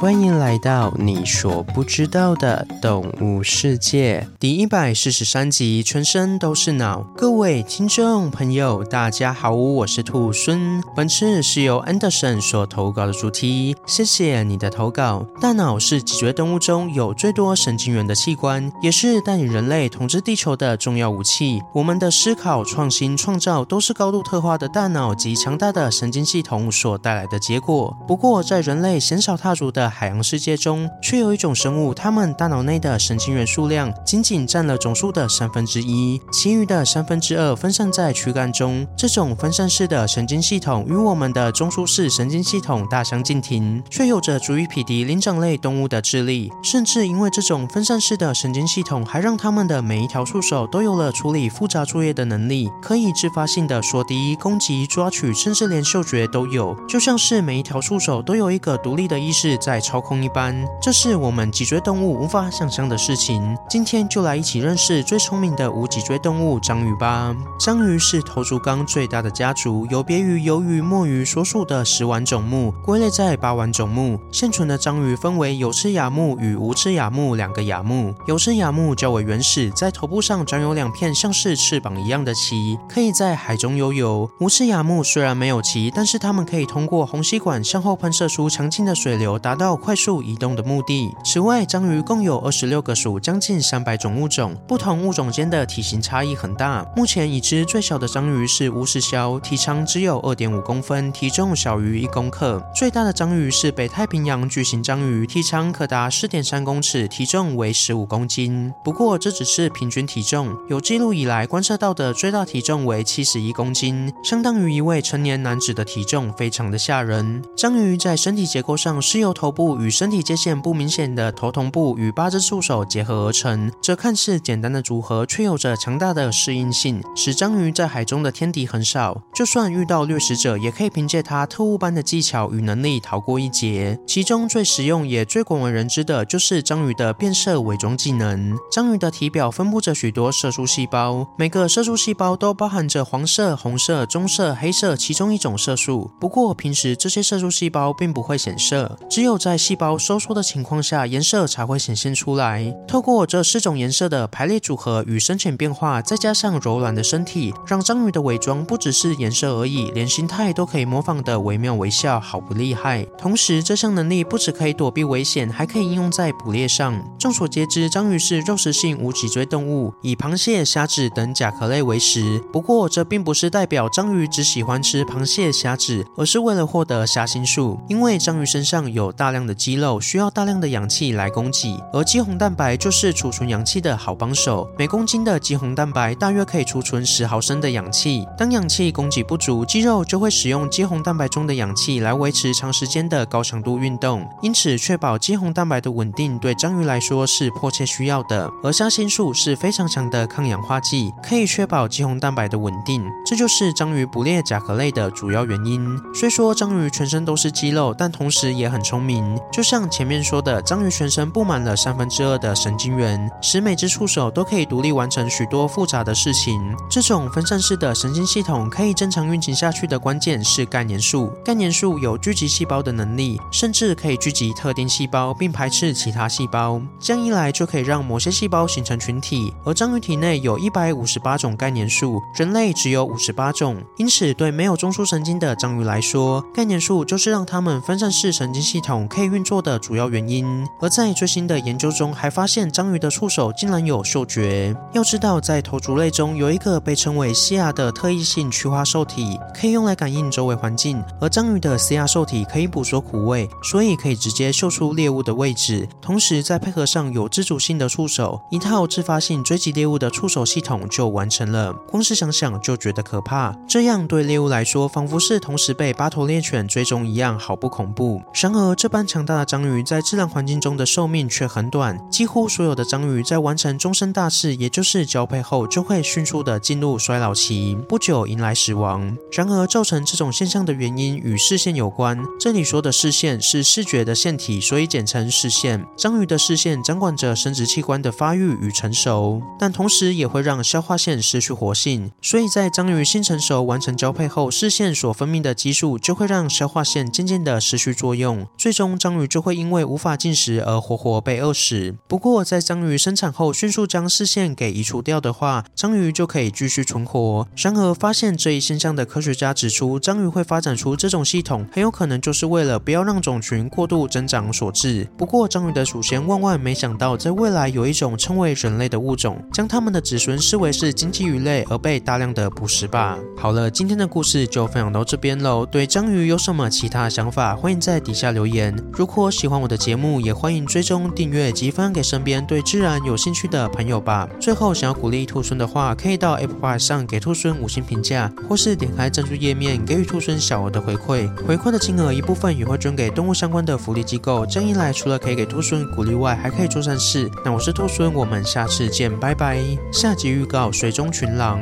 欢迎来到你所不知道的动物世界第一百四十三集，全身都是脑。各位听众朋友，大家好，我是兔孙。本次是由 Anderson 所投稿的主题，谢谢你的投稿。大脑是脊椎动物中有最多神经元的器官，也是带领人类统治地球的重要武器。我们的思考、创新、创造都是高度特化的大脑及强大的神经系统所带来的结果。不过，在人类鲜少踏足的海洋世界中，却有一种生物，它们大脑内的神经元数量仅仅占了总数的三分之一，其余的三分之二分散在躯干中。这种分散式的神经系统与我们的中枢式神经系统大相径庭，却有着足以匹敌灵长类动物的智力。甚至因为这种分散式的神经系统，还让它们的每一条触手都有了处理复杂作业的能力，可以自发性的锁敌、攻击、抓取，甚至连嗅觉都有，就像是每一条触手都有一个独立的意识在操控一般，这是我们脊椎动物无法想象的事情。今天就来一起认识最聪明的无脊椎动物——章鱼吧。章鱼是头足纲最大的家族，有别于鱿鱼、墨鱼所属的十腕总目，归类在八腕总目。现存的章鱼分为有翅亚目与无翅亚目两个亚目。有翅亚目较为原始，在头部上长有两片像是翅膀一样的鳍，可以在海中游泳。无翅亚目虽然没有鳍，但是它们可以通过虹吸管向后喷射出强劲的水流，达到快速移动的目的。此外，章鱼共有二十六个属，将近三百种物种，不同物种间的体型差异很大。目前已知最小的章鱼是乌石鸮，体长只有二点五公分，体重小于一公克。最大的章鱼是北太平洋巨型章鱼，体长可达四点三公尺，体重为十五公斤。不过这只是平均体重，有记录以来观测到的最大体重为七十一公斤，相当于一位成年男子的体重，非常的吓人。章鱼在身体结构上是由头部部与身体界限不明显的头头部与八只触手结合而成，这看似简单的组合，却有着强大的适应性，使章鱼在海中的天敌很少。就算遇到掠食者，也可以凭借它特务般的技巧与能力逃过一劫。其中最实用也最广为人知的就是章鱼的变色伪装技能。章鱼的体表分布着许多色素细胞，每个色素细胞都包含着黄色、红色、棕色、黑色其中一种色素。不过平时这些色素细胞并不会显色，只有在在细胞收缩的情况下，颜色才会显现出来。透过这四种颜色的排列组合与深浅变化，再加上柔软的身体，让章鱼的伪装不只是颜色而已，连形态都可以模仿得惟妙惟肖，好不厉害。同时，这项能力不只可以躲避危险，还可以应用在捕猎上。众所皆知，章鱼是肉食性无脊椎动物，以螃蟹、虾子等甲壳类为食。不过，这并不是代表章鱼只喜欢吃螃蟹、虾子，而是为了获得虾心素。因为章鱼身上有大大量的肌肉，需要大量的氧气来供给，而肌红蛋白就是储存氧气的好帮手。每公斤的肌红蛋白大约可以储存十毫升的氧气。当氧气供给不足，肌肉就会使用肌红蛋白中的氧气来维持长时间的高强度运动。因此，确保肌红蛋白的稳定对章鱼来说是迫切需要的。而虾心素是非常强的抗氧化剂，可以确保肌红蛋白的稳定。这就是章鱼捕猎甲壳类的主要原因。虽说章鱼全身都是肌肉，但同时也很聪明。就像前面说的，章鱼全身布满了三分之二的神经元，使每只触手都可以独立完成许多复杂的事情。这种分散式的神经系统可以正常运行下去的关键是概念素。概念素有聚集细胞的能力，甚至可以聚集特定细胞并排斥其他细胞。这样一来，就可以让某些细胞形成群体。而章鱼体内有一百五十八种概念素，人类只有五十八种。因此，对没有中枢神经的章鱼来说，概念素就是让它们分散式神经系统可以运作的主要原因。而在最新的研究中，还发现章鱼的触手竟然有嗅觉。要知道，在头足类中有一个被称为矽亚的特异性趋化受体，可以用来感应周围环境。而章鱼的矽亚受体可以捕捉苦味，所以可以直接嗅出猎物的位置。同时，再配合上有自主性的触手，一套自发性追击猎物的触手系统就完成了。光是想想就觉得可怕。这样对猎物来说，仿佛是同时被八头猎犬追踪一样，好不恐怖。然而，这般强大的章鱼在自然环境中的寿命却很短，几乎所有的章鱼在完成终身大事，也就是交配后，就会迅速的进入衰老期，不久迎来死亡。然而，造成这种现象的原因与视线有关。这里说的视线是视觉的线体，所以简称视线。章鱼的视线掌管着生殖器官的发育与成熟，但同时也会让消化腺失去活性。所以在章鱼性成熟完成交配后，视线所分泌的激素就会让消化腺渐渐的失去作用，最终中章鱼就会因为无法进食而活活被饿死。不过，在章鱼生产后迅速将视线给移除掉的话，章鱼就可以继续存活。然而，发现这一现象的科学家指出，章鱼会发展出这种系统，很有可能就是为了不要让种群过度增长所致。不过，章鱼的祖先万万没想到，在未来有一种称为人类的物种，将他们的子孙视为是经济鱼类而被大量的捕食吧。好了，今天的故事就分享到这边喽。对章鱼有什么其他想法，欢迎在底下留言。如果喜欢我的节目，也欢迎追踪订阅及分享给身边对自然有兴趣的朋友吧。最后，想要鼓励兔孙的话，可以到 Apple Podcast 上给兔孙五星评价，或是点开赞助页面给予兔孙小额的回馈。回馈的金额一部分也会捐给动物相关的福利机构。这样一来，除了可以给兔孙鼓励外，还可以做善事。那我是兔孙，我们下次见，拜拜。下集预告：水中群狼。